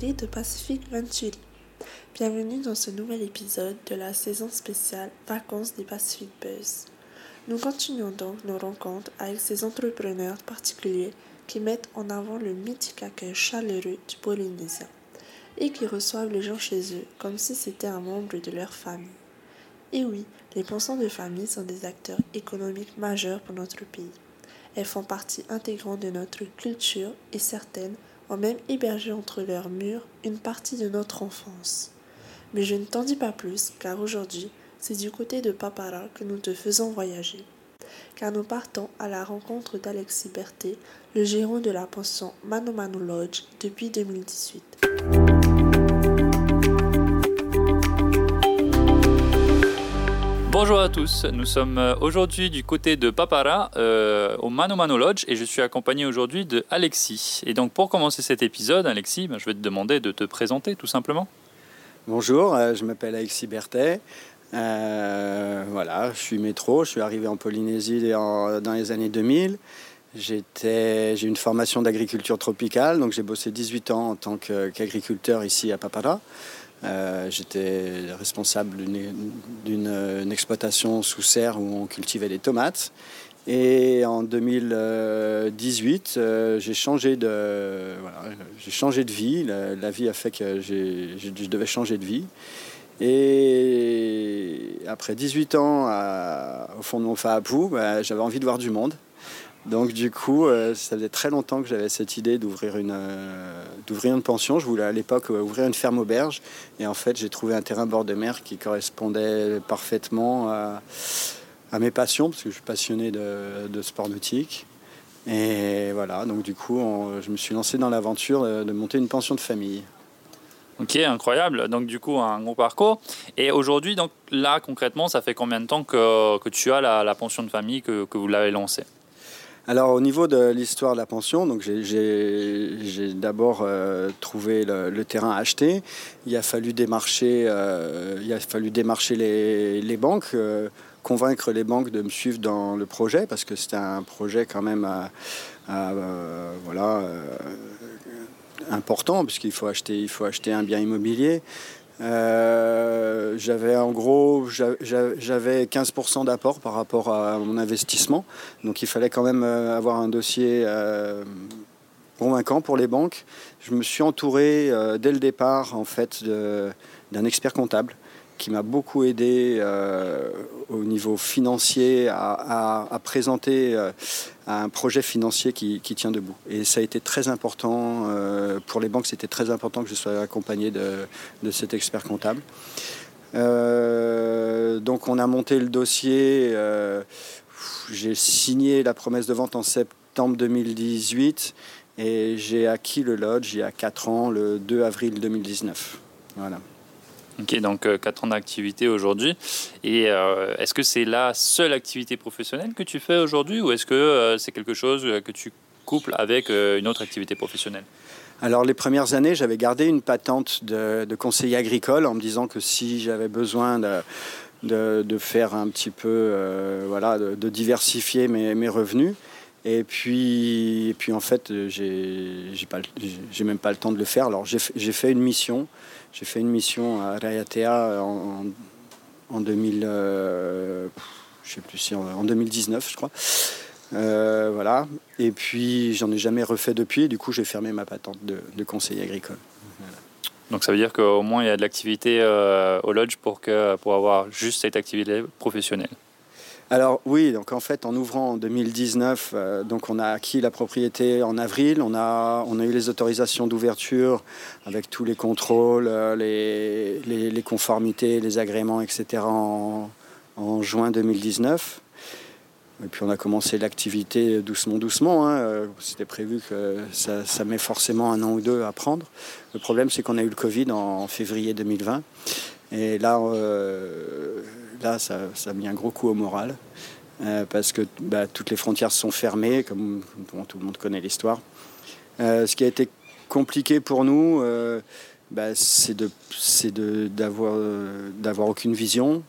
De Pacific Venturi. Bienvenue dans ce nouvel épisode de la saison spéciale Vacances des Pacific Buzz. Nous continuons donc nos rencontres avec ces entrepreneurs particuliers qui mettent en avant le mythique accueil chaleureux du Polynésien et qui reçoivent les gens chez eux comme si c'était un membre de leur famille. Et oui, les pensions de famille sont des acteurs économiques majeurs pour notre pays. Elles font partie intégrante de notre culture et certaines ont même hébergé entre leurs murs une partie de notre enfance. Mais je ne t'en dis pas plus car aujourd'hui, c'est du côté de Papara que nous te faisons voyager. Car nous partons à la rencontre d'Alexis Berthet, le gérant de la pension Manu Manu Lodge depuis 2018. Bonjour à tous, nous sommes euh, aujourd'hui du côté de Papara euh, au Mano Mano Lodge et je suis accompagné aujourd'hui de Alexis. Et donc pour commencer cet épisode, Alexis, ben, je vais te demander de te présenter tout simplement. Bonjour, euh, je m'appelle Alexis Berthet. voilà, je suis métro, je suis arrivé en Polynésie dans les années 2000. J'ai une formation d'agriculture tropicale, donc j'ai bossé 18 ans en tant qu'agriculteur ici à Papara. Euh, j'étais responsable d'une exploitation sous serre où on cultivait des tomates. Et en 2018, euh, j'ai changé de, j'ai changé de vie. La, vie a fait que je devais changer de vie. Et après 18 ans au fond de mon Fa'apu, bah, j'avais envie de voir du monde. Donc du coup, euh, ça faisait très longtemps que j'avais cette idée d'ouvrir une, euh, une pension. Je voulais à l'époque euh, ouvrir une ferme auberge. Et en fait, j'ai trouvé un terrain bord de mer qui correspondait parfaitement à, mes passions, parce que je suis passionné de, sport nautique. Et voilà, donc du coup, je me suis lancé dans l'aventure de, monter une pension de famille. Ok, incroyable. Donc du coup, un gros parcours. Et aujourd'hui, donc là, concrètement, ça fait combien de temps que, que tu as la, la pension de famille, que, que vous l'avez lancée? Alors au niveau de l'histoire de la pension, donc j'ai d'abord euh, trouvé le, terrain à acheter. Il a fallu démarcher, euh, les, banques, euh, convaincre les banques de me suivre dans le projet parce que c'était un projet quand même important puisqu'il faut il faut acheter un bien immobilier. Euh, j'avais en gros j'avais 15% d'apport par rapport à mon investissement. Donc il fallait quand même euh, avoir un dossier euh, convaincant pour les banques. Je me suis entouré dès le départ en fait d'un expert comptable qui m'a beaucoup aidé euh, au niveau financier à, présenter euh, un projet financier qui, tient debout. Et ça a été très important euh, pour les banques, c'était très important que je sois accompagné de, cet expert comptable. donc on a monté le dossier, j'ai signé la promesse de vente en septembre 2018 et j'ai acquis le lodge il y a 4 ans, le 2 avril 2019. Voilà. Ok, donc 4 euh, ans d'activité aujourd'hui. Et euh, est-ce que c'est la seule activité professionnelle que tu fais aujourd'hui ou est-ce que euh, c'est quelque chose que tu couples avec une autre activité professionnelle? Alors les premières années, j'avais gardé une patente de, conseiller agricole en me disant que si j'avais besoin de, faire un petit peu, voilà, de, diversifier mes, revenus. Et puis, et puis en fait, j'ai même pas le temps de le faire. Alors j'ai fait une mission j'ai fait une mission à Rayatea en, en 2000, euh, je sais plus si en, 2019, je crois. Euh, voilà. Et puis, j'en ai jamais refait depuis. du coup, j'ai fermé ma patente de, conseiller agricole. Donc, ça veut dire qu'au moins, il y a de l'activité euh, au lodge pour, pour avoir juste cette activité professionnelle. Alors oui, donc en fait en ouvrant en 2019, euh, donc on a acquis la propriété en avril, on a, on a eu les autorisations d'ouverture avec tous les contrôles, euh, les, conformités, les agréments, etc. en, juin 2019. Et puis on a commencé l'activité doucement, doucement. Hein. C'était prévu que ça, met forcément un an ou deux à prendre. Le problème, c'est qu'on a eu le Covid en, février 2020. Et là, euh, là, ça, a mis un gros coup au moral. Euh, parce que bah, toutes les frontières sont fermées, comme tout le monde connaît l'histoire. Euh, ce qui a été compliqué pour nous, euh, bah, c'est d'avoir d'avoir aucune vision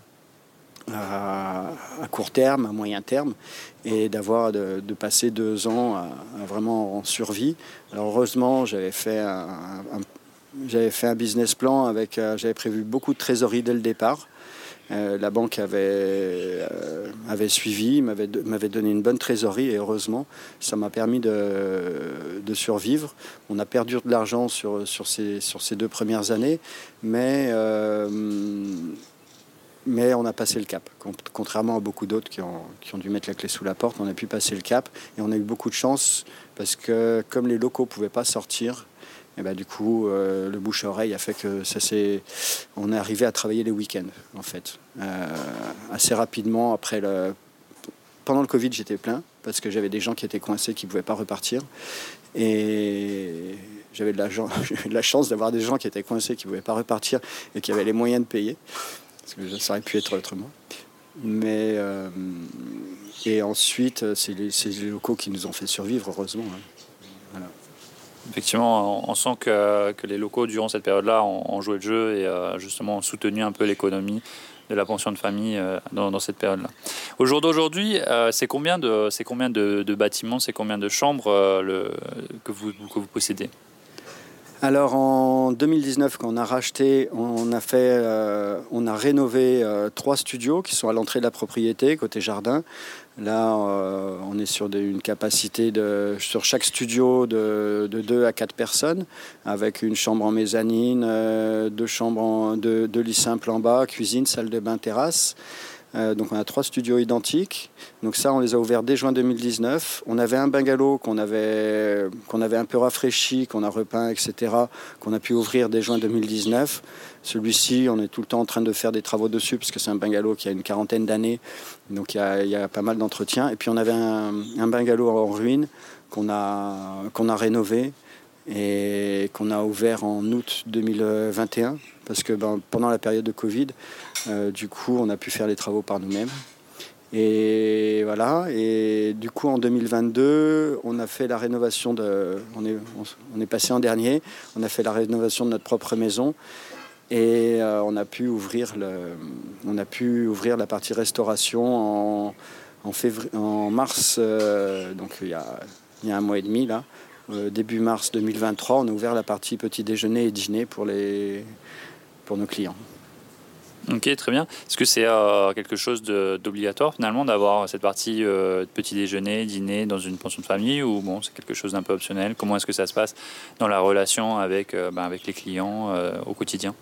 à, court terme, à moyen terme, et d'avoir de, passer deux ans vraiment en survie. Alors heureusement, j'avais fait un, j'avais fait un business plan avec, j'avais prévu beaucoup de trésorerie dès le départ. La banque avait, avait suivi, m'avait, donné une bonne trésorerie et heureusement, ça m'a permis de, de survivre. On a perdu de l'argent sur, sur, ces, sur ces deux premières années, mais mais on a passé le cap. Contrairement à beaucoup d'autres qui ont, qui ont, dû mettre la clé sous la porte, on a pu passer le cap et on a eu beaucoup de chance parce que comme les locaux ne pouvaient pas sortir, et ben du coup, euh, le bouche à oreille a fait que ça s'est. On est arrivé à travailler les week-ends, en fait. Euh, assez rapidement, après le. Pendant le Covid, j'étais plein parce que j'avais des gens qui étaient coincés, qui ne pouvaient pas repartir. Et j'avais de, de la chance d'avoir des gens qui étaient coincés, qui ne pouvaient pas repartir et qui avaient les moyens de payer parce que ça aurait pu être autrement. Mais euh, et ensuite, c'est les, locaux qui nous ont fait survivre, heureusement. Hein. Effectivement, on sent que, les locaux, durant cette période-là, ont, joué le jeu et euh, justement soutenu un peu l'économie de la pension de famille euh, dans, cette période-là. Au d'aujourd'hui, c'est combien, de, bâtiments, c'est combien de chambres que, vous, que vous possédez? Alors en 2019, quand on a racheté, on a, fait, euh, on a rénové euh, trois studios qui sont à l'entrée de la propriété, côté jardin. Là, euh, on est sur une capacité de, sur chaque studio de, de 2 à 4 personnes, avec une chambre en mezzanine, deux, chambres en, deux, deux lits simples en bas, cuisine, salle de bain, terrasse. Euh, donc on a trois studios identiques. Donc ça, on les a ouverts dès juin 2019. On avait un bungalow qu'on avait, avait un peu rafraîchi, qu'on a repeint, etc., qu'on a pu ouvrir dès juin 2019. Celui-ci, on est tout le temps en train de faire des travaux dessus, parce que c'est un bungalow qui a une quarantaine d'années. Donc il y, a, pas mal d'entretien. Et puis on avait un, un bungalow en ruine qu'on a, a rénové et qu'on a ouvert en août 2021 parce que ben, pendant la période de Covid, du coup, on a pu faire les travaux par nous-mêmes. Et voilà, et du coup en 2022, on a fait la rénovation de. On est, passé en dernier, on a fait la rénovation de notre propre maison et euh, on, a pu ouvrir la partie restauration en, février, en mars, euh, donc il y, a, un mois et demi là. début mars 2023, on a ouvert la partie petit déjeuner et dîner pour nos clients. Ok, très bien. Est-ce que c'est euh, quelque chose d'obligatoire finalement d'avoir cette partie euh, petit déjeuner, dîner dans une pension de famille ou bon, c'est quelque chose d'un peu optionnel? Comment est-ce que ça se passe dans la relation avec, euh, ben, avec les clients au quotidien?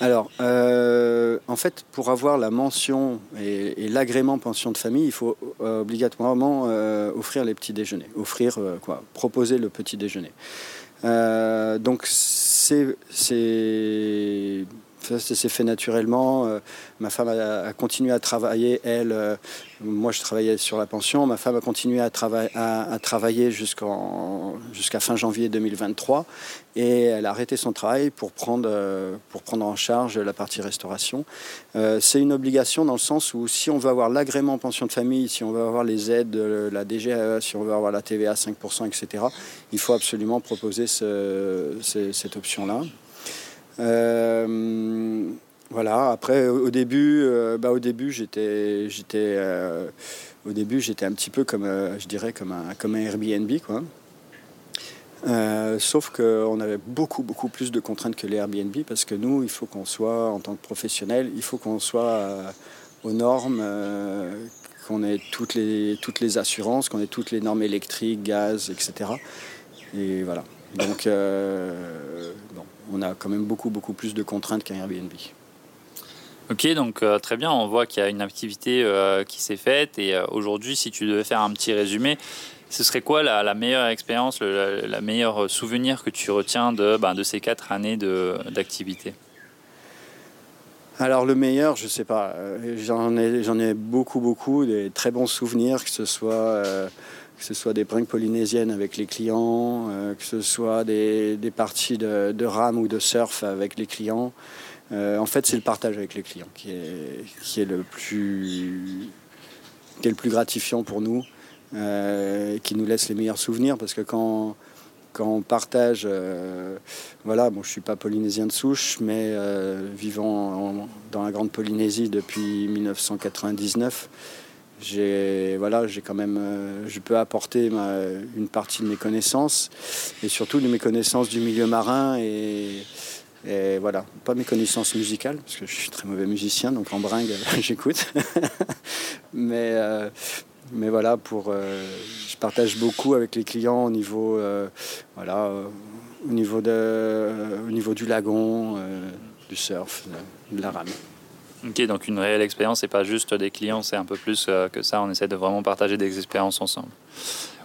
Alors, en fait, pour avoir la mention et, l'agrément pension de famille, il faut obligatoirement offrir les petits déjeuners, offrir quoi, proposer le petit déjeuner. donc, c'est ça s'est fait naturellement. Euh, ma femme a, continué à travailler, elle. Euh, moi, je travaillais sur la pension. Ma femme a continué à, travailler jusqu'à fin janvier 2023. Et elle a arrêté son travail pour prendre, euh, en charge la partie restauration. C'est une obligation dans le sens où si on veut avoir l'agrément pension de famille, si on veut avoir les aides, la DGAE, si on veut avoir la TVA 5%, etc., il faut absolument proposer cette option-là. Euh, voilà. Après, au début, euh, j'étais, euh, un petit peu comme, je dirais, comme un, comme Airbnb, quoi. sauf qu'on avait beaucoup, beaucoup plus de contraintes que les Airbnb parce que nous, il faut qu'on soit, en tant que professionnel, il faut qu'on soit aux normes, qu'on ait toutes les, toutes les assurances, qu'on ait toutes les normes électriques, gaz, etc. Et voilà. Donc, bon, on a quand même beaucoup, beaucoup plus de contraintes qu'un Airbnb. Ok, donc euh, très bien, on voit qu'il y a une activité euh, qui s'est faite. Et euh, aujourd'hui, si tu devais faire un petit résumé, ce serait quoi la, meilleure expérience, le la, meilleure souvenir que tu retiens de, ben, de ces quatre années d'activité? Alors le meilleur, je ne sais pas, j'en ai, j'en ai beaucoup, beaucoup, des très bons souvenirs, que ce soit que ce soit des pranks polynésiennes avec les clients, euh, que ce soit des, parties de, rame ou de surf avec les clients. Euh, en fait, c'est le partage avec les clients qui est, qui est, le, plus, qui est le plus gratifiant pour nous, euh, qui nous laisse les meilleurs souvenirs parce que quand, quand on partage, voilà, bon, je ne suis pas polynésien de souche, mais vivant dans la Grande Polynésie depuis 1999, voilà, même, je peux apporter une partie de mes connaissances et surtout de mes connaissances du milieu marin et, voilà, pas mes connaissances musicales parce que je suis très mauvais musicien, donc en bringue j'écoute, mais mais voilà, pour, je partage beaucoup avec les clients au niveau, au niveau du lagon, du surf, de la rame. Ok, donc une réelle expérience, c'est pas juste des clients, c'est un peu plus euh, que ça. On essaie de vraiment partager des expériences ensemble.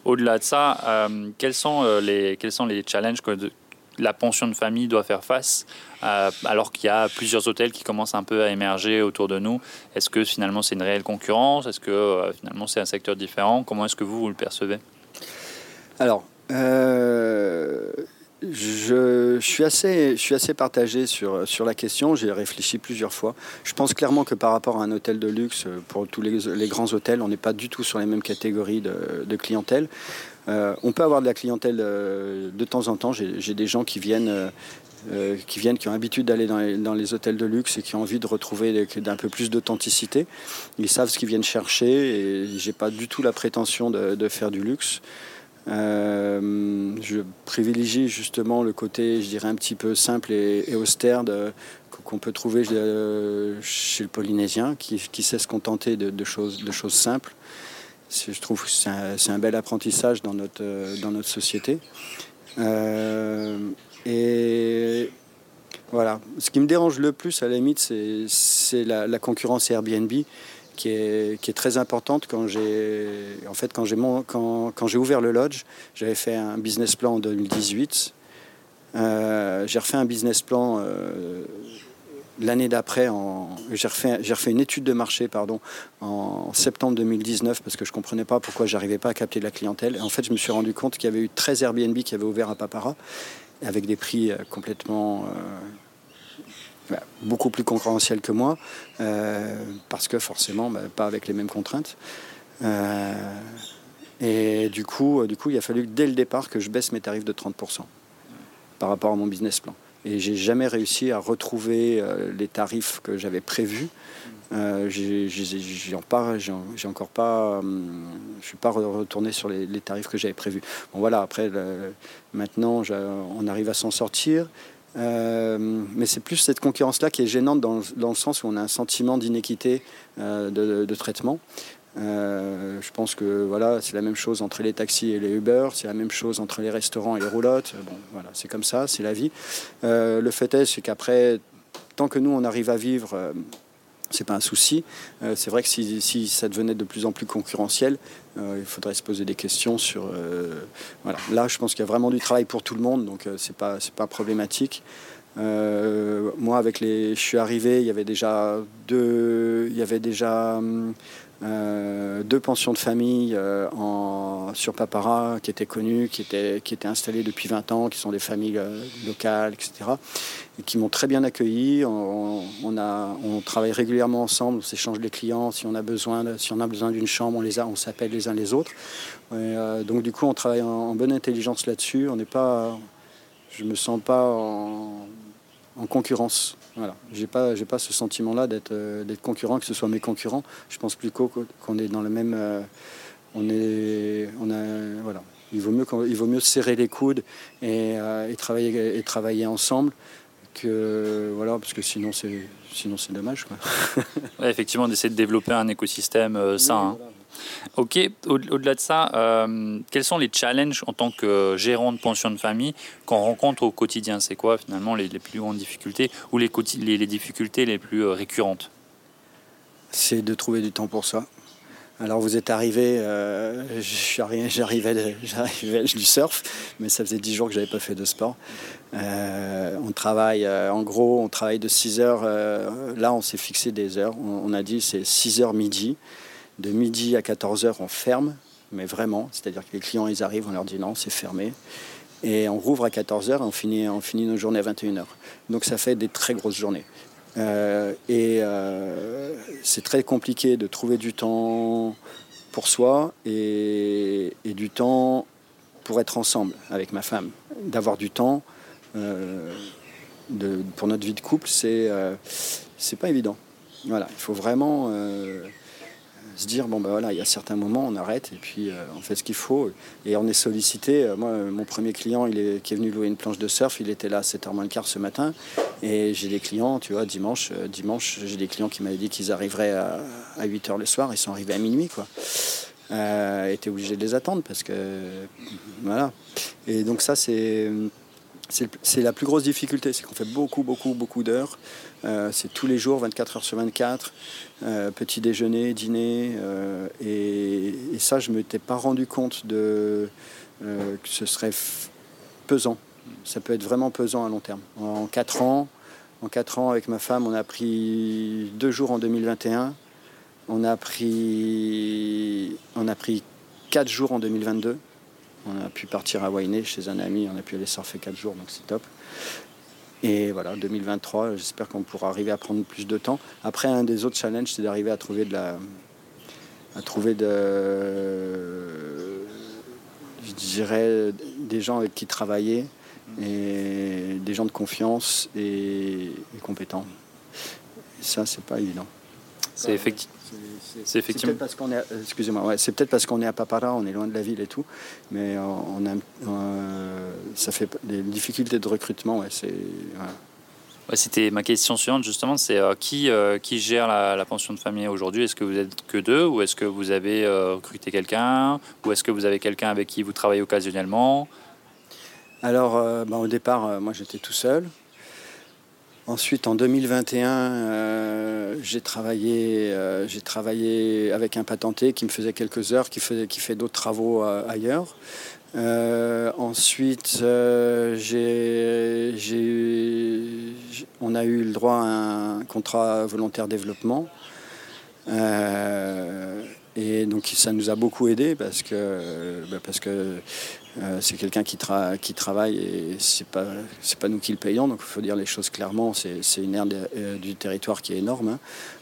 Au-delà de ça, euh, quels, sont, euh, les, quels sont les challenges que la pension de famille doit faire face alors qu'il y a plusieurs hôtels qui commencent un peu à émerger autour de nous? Est-ce que finalement c'est une réelle concurrence? Est-ce que finalement c'est un secteur différent? Comment est-ce que vous, vous le percevez? Alors, je, suis assez, je suis assez partagé sur, sur la question. J'ai réfléchi plusieurs fois. Je pense clairement que par rapport à un hôtel de luxe, pour tous les, grands hôtels, on n'est pas du tout sur les mêmes catégories de, clientèle. Euh, on peut avoir de la clientèle euh, de temps en temps. J'ai des gens qui viennent, euh, qui viennent, qui ont l'habitude d'aller dans, les hôtels de luxe et qui ont envie de retrouver d'un peu plus d'authenticité. Ils savent ce qu'ils viennent chercher et j'ai pas du tout la prétention de, de faire du luxe. Euh, je privilégie justement le côté, je dirais, un petit peu simple et, austère qu'on peut trouver euh, chez le Polynésien, qui, sait se contenter de, choses, de choses simples. Je trouve que c'est un, bel apprentissage dans notre, euh, dans notre société. et voilà. Ce qui me dérange le plus, à la limite, c'est la, la, concurrence Airbnb qui est, très importante. Quand j'ai en fait, quand j'ai ouvert le lodge, j'avais fait un business plan en 2018. Euh, j'ai refait un business plan euh, l'année d'après. J'ai refait, refait une étude de marché pardon, en septembre 2019 parce que je ne comprenais pas pourquoi j'arrivais pas à capter de la clientèle. Et en fait, je me suis rendu compte qu'il y avait eu 13 Airbnb qui avaient ouvert à Papara avec des prix euh, complètement bah, beaucoup plus concurrentiel que moi, euh, parce que forcément, bah, pas avec les mêmes contraintes. Euh, et du coup, euh, du coup, il a fallu dès le départ que je baisse mes tarifs de 30% par rapport à mon business plan. Et j'ai jamais réussi à retrouver les tarifs que j'avais prévus. Euh, j'ai encore pas, je suis pas retourné sur les, tarifs que j'avais prévus. Bon voilà, après maintenant on arrive à s'en sortir. Euh, mais c'est plus cette concurrence-là qui est gênante dans, dans, le sens où on a un sentiment d'inéquité euh, de, traitement. Euh, je pense que voilà, c'est la même chose entre les taxis et les Uber, c'est la même chose entre les restaurants et les roulottes. Bon, voilà, c'est comme ça, c'est la vie. le fait est, c'est qu'après, tant que nous on arrive à vivre c'est pas un souci. Euh, c'est vrai que si, ça devenait de plus en plus concurrentiel, euh, il faudrait se poser des questions sur. Euh, voilà. Là, je pense qu'il y a vraiment du travail pour tout le monde, donc c'est pas c'est pas problématique. moi, avec les, je suis arrivé, il y avait déjà deux, il y avait déjà hum, euh, deux pensions de famille euh, sur Papara qui étaient connues, qui étaient, installées depuis 20 ans, qui sont des familles euh, locales, etc. Et qui m'ont très bien accueilli. On, travaille régulièrement ensemble, on s'échange les clients. Si on a besoin, si besoin d'une chambre, on s'appelle les uns les autres. donc du coup, on travaille en, bonne intelligence là-dessus. On n'est pas, je me sens pas en concurrence voilà, j'ai pas, j'ai pas ce sentiment-là d'être, euh, d'être concurrent, que ce soit mes concurrents. Je pense plutôt qu'on est dans le même, euh, on est, on a, voilà. Il vaut mieux, il vaut mieux serrer les coudes et, euh, et travailler, et travailler ensemble que voilà, parce que sinon c'est, sinon c'est dommage. Quoi. effectivement, d'essayer de développer un écosystème sain. Hein. Ok, au-delà de ça, euh, quels sont les challenges en tant que gérant de pension de famille qu'on rencontre au quotidien? C'est quoi finalement les, plus grandes difficultés ou les, difficultés les plus euh, récurrentes? C'est de trouver du temps pour ça. Alors vous êtes arrivé, euh, j'arrivais du surf, mais ça faisait 10 jours que j'avais pas fait de sport. on travaille, en gros, on travaille de 6 heures. là, on s'est fixé des heures. On, on a dit c'est 6 heures midi. De midi à 14h, on ferme, mais vraiment, c'est-à-dire que les clients, ils arrivent, on leur dit non, c'est fermé. Et on rouvre à 14h et on finit, on finit nos journées à 21h. Donc ça fait des très grosses journées. Euh, et euh, c'est très compliqué de trouver du temps pour soi et, du temps pour être ensemble avec ma femme. D'avoir du temps euh, pour notre vie de couple, c'est c'est pas évident. Voilà, il faut vraiment se dire bon ben voilà, il y a certains moments on arrête et puis on fait ce qu'il faut et on est sollicité. Moi, mon premier client, il est, qui est venu louer une planche de surf, il était là à 7h moins le quart ce matin et j'ai des clients, tu vois, dimanche, dimanche, j'ai des clients qui m'avaient dit qu'ils arriveraient à, à 8h le soir, ils sont arrivés à minuit quoi. Euh, était obligé de les attendre parce que voilà. Et donc ça c'est c'est la plus grosse difficulté, c'est qu'on fait beaucoup, beaucoup, beaucoup d'heures. Euh, c'est tous les jours, 24 heures sur 24, euh, petit déjeuner, dîner. Euh, et, ça, je ne m'étais pas rendu compte de, que ce serait pesant. Ça peut être vraiment pesant à long terme. En 4 ans, en 4 ans, avec ma femme, on a pris deux jours en 2021. On a pris, on a pris 4 jours en 2022. On a pu partir à Wainé chez un ami, on a pu aller surfer 4 jours, donc c'est top. Et voilà, 2023, j'espère qu'on pourra arriver à prendre plus de temps. Après, un des autres challenges, c'est d'arriver à trouver de la. à trouver de. je dirais, des gens avec qui travailler, et des gens de confiance et, compétents. Et ça, c'est pas évident. C'est effectivement. C'est effectivement. parce qu'on est, excusez-moi, ouais, c'est peut-être parce qu'on est à Papara, on est loin de la ville et tout, mais on, a, euh, ça fait des difficultés de recrutement, ouais, c'est. C'était ma question suivante justement, c'est euh, qui, euh, qui gère la, pension de famille aujourd'hui? Est-ce que vous êtes que deux ou est-ce que vous avez recruté quelqu'un ou est-ce que vous avez quelqu'un avec qui vous travaillez occasionnellement? Alors ben, au départ, moi j'étais tout seul. Ensuite, en 2021, euh, j'ai travaillé, euh, travaillé avec un patenté qui me faisait quelques heures, qui, faisait, qui fait d'autres travaux euh, ailleurs. ensuite, on a eu le droit à un contrat volontaire développement. et donc ça nous a beaucoup aidé parce que, bah, parce que euh, c'est quelqu'un qui, travaille et c'est pas pas nous qui le payons donc il faut dire les choses clairement c'est une aire euh, du territoire qui est énorme hein.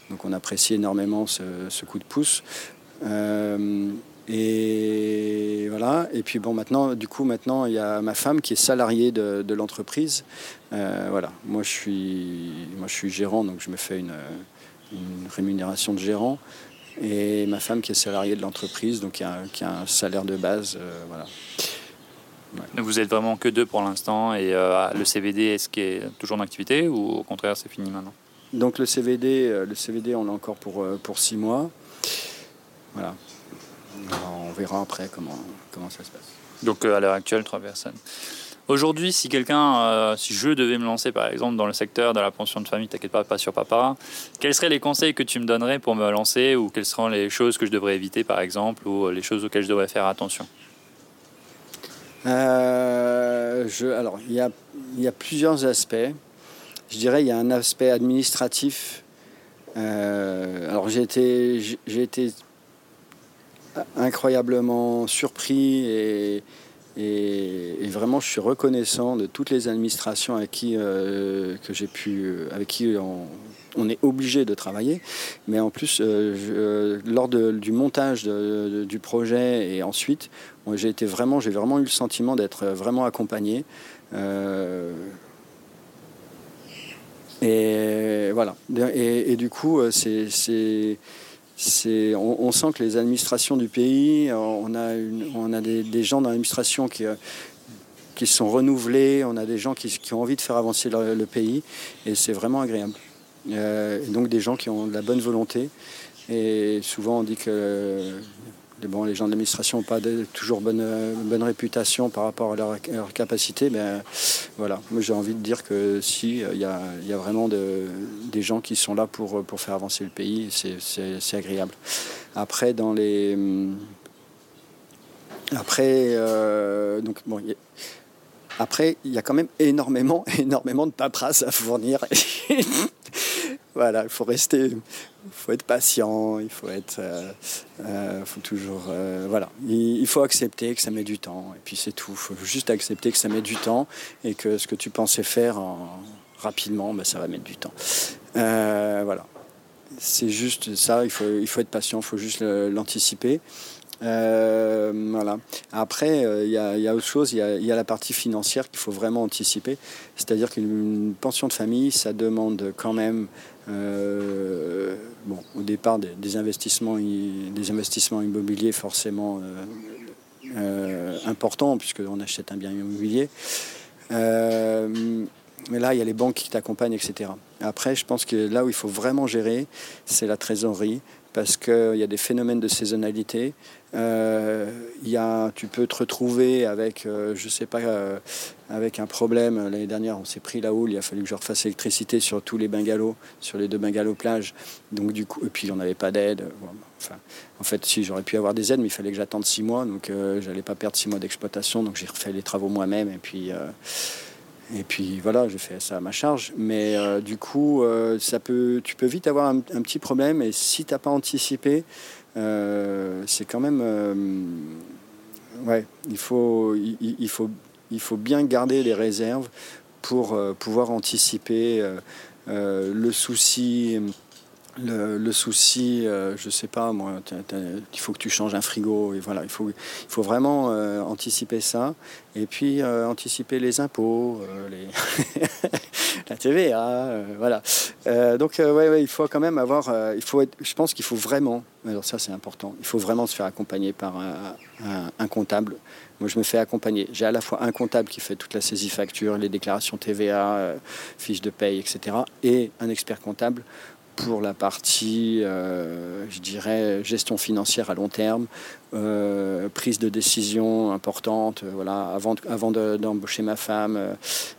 donc on apprécie énormément ce, coup de pouce euh, et voilà et puis bon maintenant du coup maintenant il y a ma femme qui est salariée de, l'entreprise voilà moi je suis gérant donc je me fais une, rémunération de gérant et ma femme qui est salariée de l'entreprise, donc qui a, qui a, un salaire de base. voilà. Vous êtes vraiment que deux pour l'instant et euh, le CVD, est-ce qu'il est toujours en activité ou au contraire c'est fini maintenant? Donc le CVD, euh, le CVD on l'a encore pour, euh, pour six mois. Voilà. on verra après comment, comment ça se passe. Donc à l'heure actuelle, trois personnes. Aujourd'hui, si quelqu'un, si je devais me lancer par exemple dans le secteur de la pension de famille, t'inquiète pas, pas sur papa, quels seraient les conseils que tu me donnerais pour me lancer ou quelles seront les choses que je devrais éviter par exemple ou les choses auxquelles je devrais faire attention? Euh, alors, il y, a, plusieurs aspects. Je dirais il y a un aspect administratif. Euh, alors, j'ai été, incroyablement surpris et, vraiment, je suis reconnaissant de toutes les administrations avec qui, euh, que j'ai pu, avec qui on est obligé de travailler. Mais en plus, euh, euh, lors du montage du projet et ensuite, j'ai vraiment, eu le sentiment d'être vraiment accompagné. Euh, et voilà. Et, du coup, on, sent que les administrations du pays, on a, des, gens dans l'administration qui sont renouvelés, on a des gens qui, ont envie de faire avancer le pays, et c'est vraiment agréable. Euh, donc des gens qui ont de la bonne volonté. Et souvent on dit que bon, les gens de l'administration n'ont pas toujours bonne, bonne réputation par rapport à leur, capacité. Ben, voilà. Moi j'ai envie de dire que si, il y a, y a, vraiment de, des gens qui sont là pour, pour faire avancer le pays, c'est agréable. Après, dans les... Après, euh, donc, bon, après, il y a quand même énormément, énormément de paperasse à fournir. voilà, il faut rester, il faut être patient, il faut être, euh, euh, faut toujours, euh, voilà, il, faut accepter que ça met du temps, et puis c'est tout. Il faut juste accepter que ça met du temps et que ce que tu pensais faire rapidement, ben, ça va mettre du temps. voilà, c'est juste ça. Il faut, il faut être patient, il faut juste l'anticiper. voilà. Après, il y, a autre chose, il y, a, la partie financière qu'il faut vraiment anticiper. C'est-à-dire qu'une pension de famille, ça demande quand même, bon, au départ, des, investissements, des investissements immobiliers forcément importants, puisqu'on achète un bien immobilier. mais là, il y a les banques qui t'accompagnent, etc. Après, je pense que là où il faut vraiment gérer, c'est la trésorerie, parce qu'il y a des phénomènes de saisonnalité. Euh, y a, tu peux te retrouver avec, euh, je sais pas, euh, avec un problème. L'année dernière, on s'est pris la houle. Il a fallu que je refasse l'électricité sur tous les bungalows, sur les deux bungalows plage. Donc du coup, et puis on n'avait pas d'aide. En fait, si j'aurais pu avoir des aides, mais il fallait que j'attende six mois. Donc j'allais pas perdre six mois d'exploitation. Donc j'ai refait les travaux moi-même. Et puis et puis voilà, j'ai fait ça à ma charge. Mais euh, du coup, euh, ça peut, tu peux vite avoir un, petit problème. Et si tu n'as pas anticipé, euh, c'est quand même. ouais, il faut, il, faut, il faut bien garder les réserves pour pouvoir anticiper le souci le, souci, euh, je sais pas moi, il faut que tu changes un frigo et voilà, il faut, il faut vraiment euh, anticiper ça et puis euh, anticiper les impôts, les la TVA, voilà. donc ouais, il faut quand même avoir, il faut je pense qu'il faut vraiment, alors ça c'est important, il faut vraiment se faire accompagner par un, un comptable. Moi je me fais accompagner. J'ai à la fois un comptable qui fait toute la saisie facture, les déclarations TVA, fiches de paye, etc. et un expert comptable pour la partie, euh, je dirais, gestion financière à long terme, euh, prise de décision importante. Euh, voilà, avant, avant d'embaucher ma femme,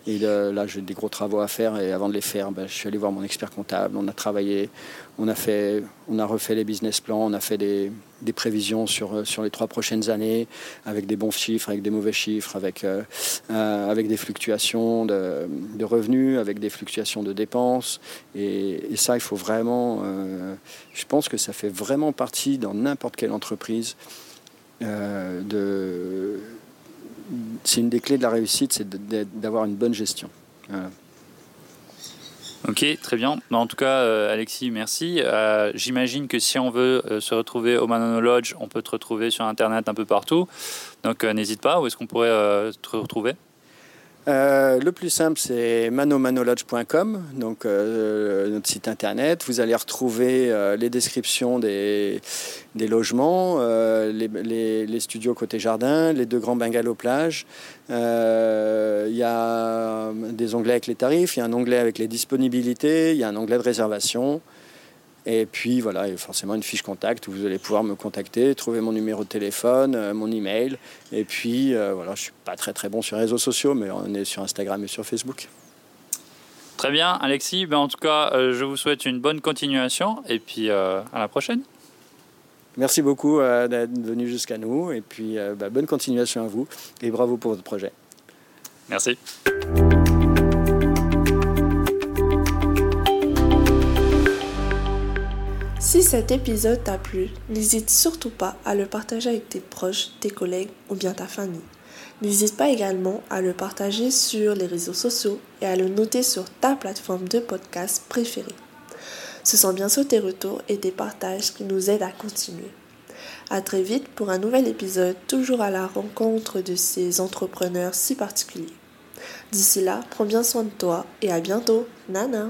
et là j'ai des gros travaux à faire, et avant de les faire, ben, je suis allé voir mon expert comptable. On a travaillé, on a, fait, on a refait les business plans, on a fait des, prévisions sur, sur les trois prochaines années, avec des bons chiffres, avec des mauvais chiffres, avec, avec des fluctuations de, revenus, avec des fluctuations de dépenses. Et, ça, il faut vraiment, je pense que ça fait vraiment partie dans n'importe quelle entreprise euh, de... c'est une des clés de la réussite, c'est d'avoir une bonne gestion. Ok, très bien. En tout cas, euh, Alexis, merci. Euh, j'imagine que si on veut se retrouver au Manano Lodge, on peut te retrouver sur Internet un peu partout. Donc n'hésite pas, où est-ce qu'on pourrait te retrouver? Euh, le plus simple, c'est manomanolodge.com, donc euh, notre site internet. Vous allez retrouver euh, les descriptions des, logements, les, les, studios côté jardin, les deux grands bungalows plage. Il y a des onglets avec les tarifs, il y a un onglet avec les disponibilités, il y a un onglet de réservation. Et puis voilà, il y a forcément une fiche contact où vous allez pouvoir me contacter, trouver mon numéro de téléphone, euh, mon email. Et puis euh, voilà, je suis pas très très bon sur les réseaux sociaux, mais on est sur Instagram et sur Facebook. Très bien, Alexis. Ben, en tout cas, euh, je vous souhaite une bonne continuation et puis à la prochaine. Merci beaucoup d'être venu jusqu'à nous et puis bah, bonne continuation à vous et bravo pour votre projet. Merci. Si cet épisode t'a plu, n'hésite surtout pas à le partager avec tes proches, tes collègues ou bien ta famille. N'hésite pas également à le partager sur les réseaux sociaux et à le noter sur ta plateforme de podcast préférée. Ce sont bien sûr tes retours et tes partages qui nous aident à continuer. À très vite pour un nouvel épisode, toujours à la rencontre de ces entrepreneurs si particuliers. D'ici là, prends bien soin de toi et à bientôt. Nana!